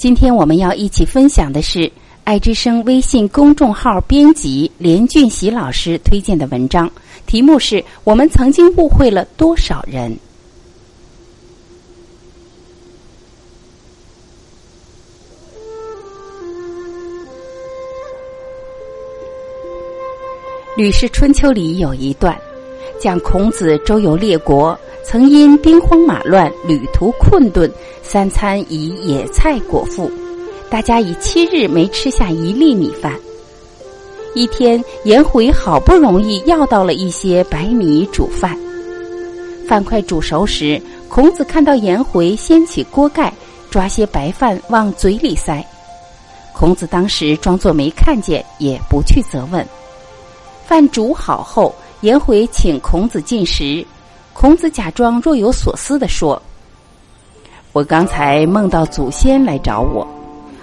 今天我们要一起分享的是爱之声微信公众号编辑连俊喜老师推荐的文章，题目是我们曾经误会了多少人。《吕氏春秋》里有一段，讲孔子周游列国。曾因兵荒马乱、旅途困顿，三餐以野菜果腹，大家已七日没吃下一粒米饭。一天，颜回好不容易要到了一些白米煮饭，饭快煮熟时，孔子看到颜回掀起锅盖，抓些白饭往嘴里塞。孔子当时装作没看见，也不去责问。饭煮好后，颜回请孔子进食。孔子假装若有所思地说：“我刚才梦到祖先来找我，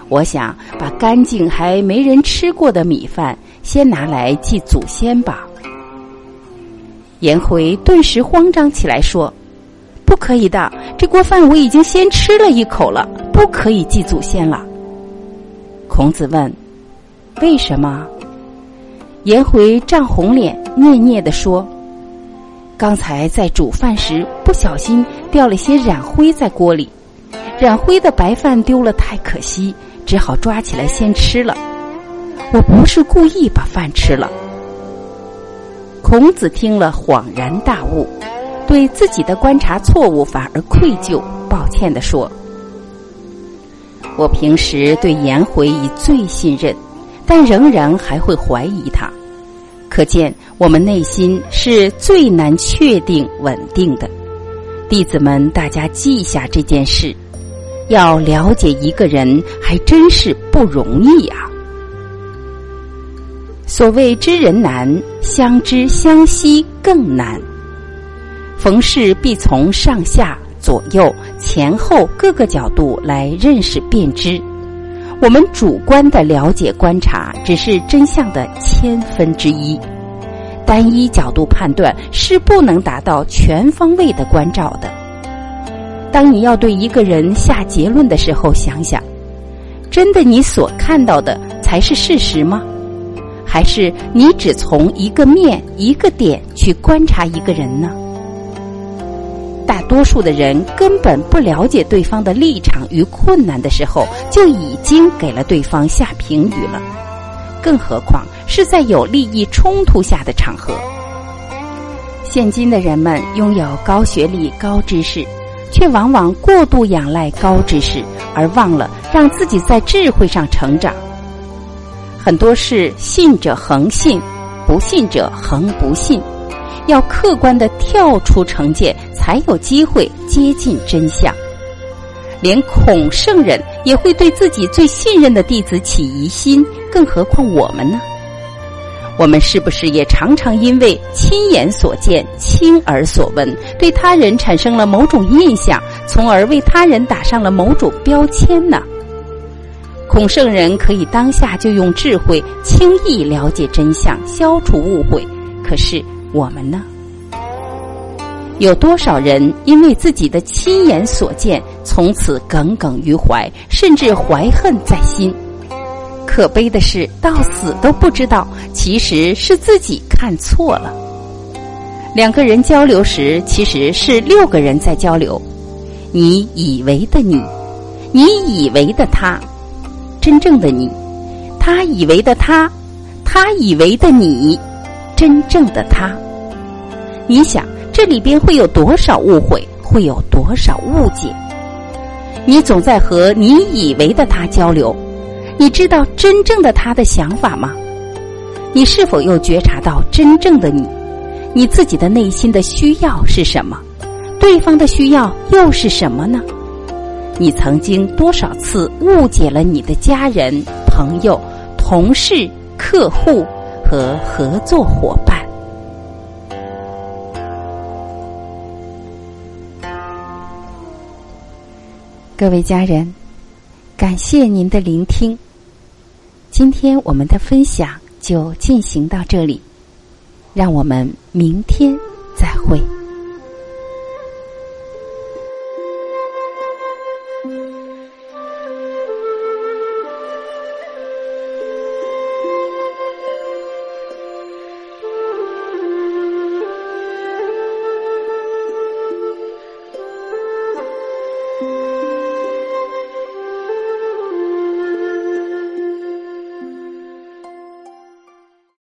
我想把干净还没人吃过的米饭先拿来祭祖先吧。”颜回顿时慌张起来，说：“不可以的，这锅饭我已经先吃了一口了，不可以祭祖先了。”孔子问：“为什么？”颜回涨红脸，嗫嗫的说。刚才在煮饭时不小心掉了些染灰在锅里，染灰的白饭丢了太可惜，只好抓起来先吃了。我不是故意把饭吃了。孔子听了恍然大悟，对自己的观察错误反而愧疚，抱歉地说：“我平时对颜回已最信任，但仍然还会怀疑他。”可见，我们内心是最难确定稳定的。弟子们，大家记下这件事。要了解一个人，还真是不容易啊。所谓知人难，相知相惜更难。逢事必从上下、左右、前后各个角度来认识辨知。我们主观的了解观察，只是真相的千分之一。单一角度判断是不能达到全方位的关照的。当你要对一个人下结论的时候，想想：真的你所看到的才是事实吗？还是你只从一个面、一个点去观察一个人呢？大多数的人根本不了解对方的立场与困难的时候，就已经给了对方下评语了。更何况是在有利益冲突下的场合。现今的人们拥有高学历、高知识，却往往过度仰赖高知识，而忘了让自己在智慧上成长。很多事信者恒信，不信者恒不信。要客观的跳出成见。才有机会接近真相。连孔圣人也会对自己最信任的弟子起疑心，更何况我们呢？我们是不是也常常因为亲眼所见、亲耳所闻，对他人产生了某种印象，从而为他人打上了某种标签呢？孔圣人可以当下就用智慧轻易了解真相，消除误会，可是我们呢？有多少人因为自己的亲眼所见，从此耿耿于怀，甚至怀恨在心？可悲的是，到死都不知道，其实是自己看错了。两个人交流时，其实是六个人在交流。你以为的你，你以为的他，真正的你，他以为的他，他以为的你，真正的他。你想？这里边会有多少误会，会有多少误解？你总在和你以为的他交流，你知道真正的他的想法吗？你是否又觉察到真正的你？你自己的内心的需要是什么？对方的需要又是什么呢？你曾经多少次误解了你的家人、朋友、同事、客户和合作伙伴？各位家人，感谢您的聆听。今天我们的分享就进行到这里，让我们明天再会。